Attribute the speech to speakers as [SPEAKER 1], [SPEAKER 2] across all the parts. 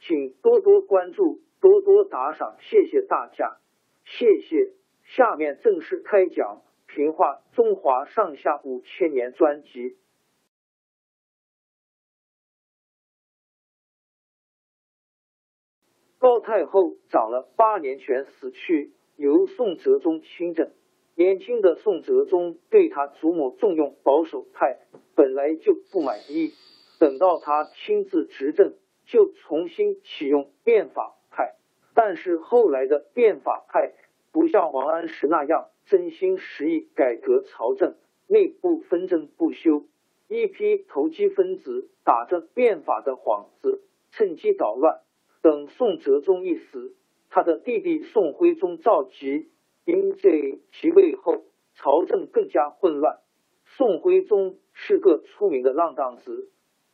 [SPEAKER 1] 请多多关注，多多打赏，谢谢大家，谢谢。下面正式开讲《评话中华上下五千年》专辑。高太后长了八年全死去，由宋哲宗亲政。年轻的宋哲宗对他祖母重用保守派，本来就不满意。等到他亲自执政。就重新启用变法派，但是后来的变法派不像王安石那样真心实意改革朝政，内部纷争不休，一批投机分子打着变法的幌子，趁机捣乱。等宋哲宗一死，他的弟弟宋徽宗赵佶因这即位后，朝政更加混乱。宋徽宗是个出名的浪荡子。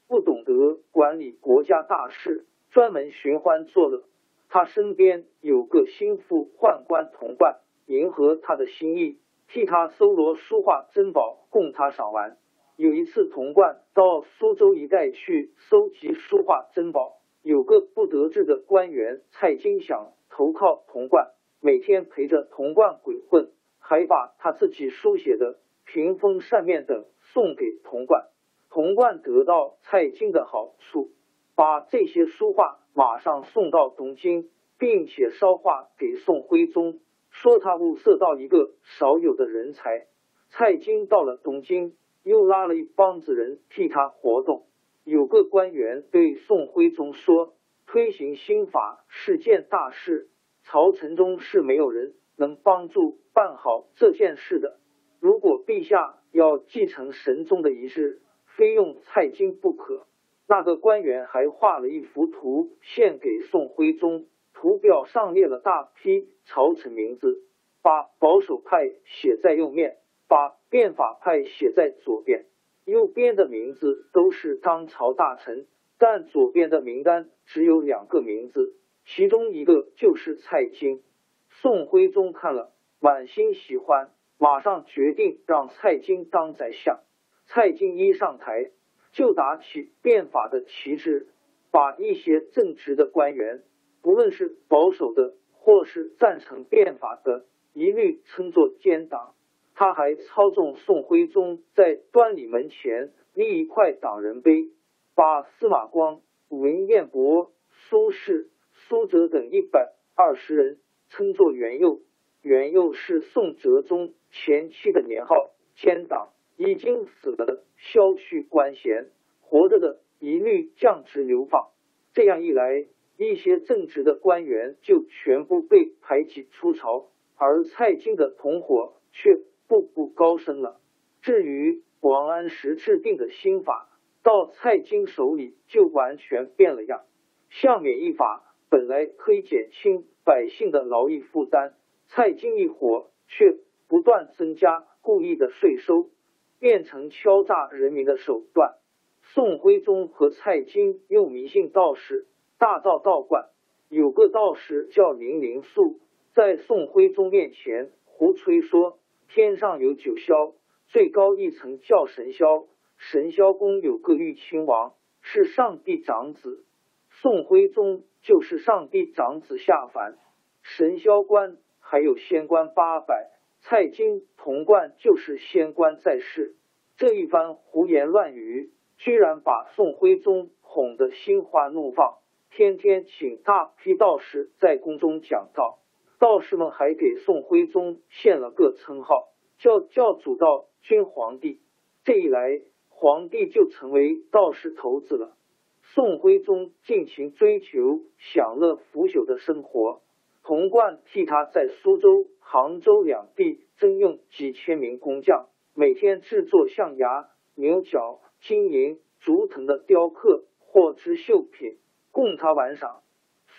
[SPEAKER 1] 不懂得管理国家大事，专门寻欢作乐。他身边有个心腹宦官童贯，迎合他的心意，替他搜罗书画珍宝，供他赏玩。有一次，童贯到苏州一带去收集书画珍宝，有个不得志的官员蔡京想投靠童贯，每天陪着童贯鬼混，还把他自己书写的屏风扇面等送给童贯。童贯得到蔡京的好处，把这些书画马上送到东京，并且捎话给宋徽宗，说他物色到一个少有的人才。蔡京到了东京，又拉了一帮子人替他活动。有个官员对宋徽宗说：“推行新法是件大事，朝臣中是没有人能帮助办好这件事的。如果陛下要继承神宗的遗志。”非用蔡京不可。那个官员还画了一幅图献给宋徽宗，图表上列了大批朝臣名字，把保守派写在右面，把变法派写在左边。右边的名字都是当朝大臣，但左边的名单只有两个名字，其中一个就是蔡京。宋徽宗看了，满心喜欢，马上决定让蔡京当宰相。蔡京一上台，就打起变法的旗帜，把一些正直的官员，不论是保守的或是赞成变法的，一律称作奸党。他还操纵宋徽宗在端礼门前立一块党人碑，把司马光、文彦博、苏轼、苏辙等一百二十人称作元佑。元佑是宋哲宗前期的年号，奸党。已经死了的削去官衔，活着的一律降职流放。这样一来，一些正直的官员就全部被排挤出朝，而蔡京的同伙却步步高升了。至于王安石制定的新法，到蔡京手里就完全变了样。相免役法本来可以减轻百姓的劳役负担，蔡京一伙却不断增加故意的税收。变成敲诈人民的手段。宋徽宗和蔡京又迷信道士，大造道观，有个道士叫林灵素，在宋徽宗面前胡吹说，天上有九霄，最高一层叫神霄，神霄宫有个玉亲王，是上帝长子。宋徽宗就是上帝长子下凡。神霄关还有仙官八百，蔡京、童贯就是仙官在世。这一番胡言乱语，居然把宋徽宗哄得心花怒放。天天请大批道士在宫中讲道，道士们还给宋徽宗献了个称号，叫教主道君皇帝。这一来，皇帝就成为道士头子了。宋徽宗尽情追求享乐腐朽的生活，童贯替他在苏州、杭州两地征用几千名工匠，每天制作象牙、牛角、金银、竹藤的雕刻或织绣品。供他玩赏，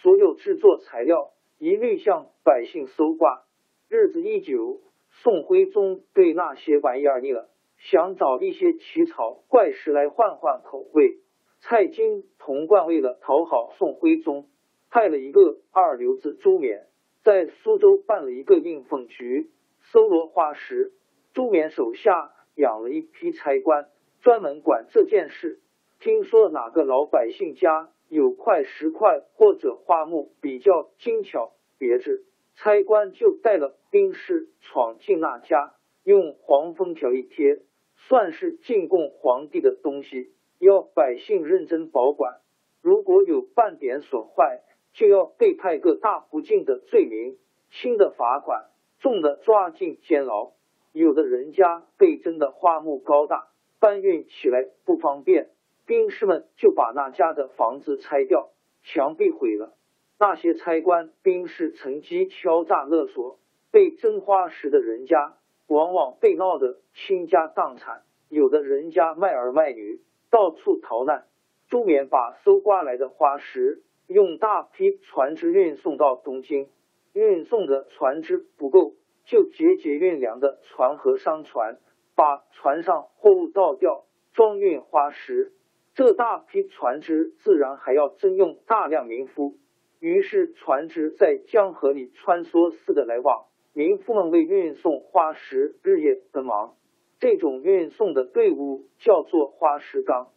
[SPEAKER 1] 所有制作材料一律向百姓搜刮。日子一久，宋徽宗对那些玩意儿腻了，想找一些奇草怪石来换换口味。蔡京、童贯为了讨好宋徽宗，派了一个二流子朱冕，在苏州办了一个应凤局，搜罗花石。朱冕手下养了一批差官，专门管这件事。听说哪个老百姓家？有块石块或者花木比较精巧别致，差官就带了兵士闯进那家，用黄封条一贴，算是进贡皇帝的东西，要百姓认真保管。如果有半点损坏，就要被判个大不敬的罪名，轻的罚款，重的抓进监牢。有的人家被真的花木高大，搬运起来不方便。兵士们就把那家的房子拆掉，墙壁毁了。那些差官、兵士乘机敲诈勒索，被真花石的人家往往被闹得倾家荡产，有的人家卖儿卖女，到处逃难。朱冕把搜刮来的花石用大批船只运送到东京，运送的船只不够，就节节运粮的船和商船，把船上货物倒掉，装运花石。这大批船只自然还要征用大量民夫，于是船只在江河里穿梭似的来往，民夫们为运送花石日夜奔忙。这种运送的队伍叫做花石纲。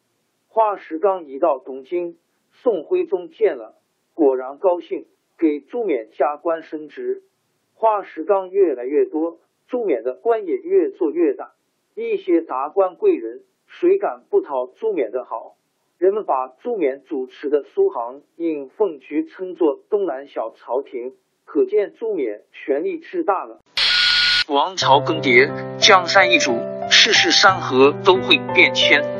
[SPEAKER 1] 花石纲一到东京，宋徽宗见了，果然高兴，给朱冕加官升职。花石纲越来越多，朱冕的官也越做越大，一些达官贵人。谁敢不讨朱冕的好？人们把朱冕主持的苏杭应凤局称作东南小朝廷，可见朱冕权力之大了。王朝更迭，江山易主，世事山河都会变迁。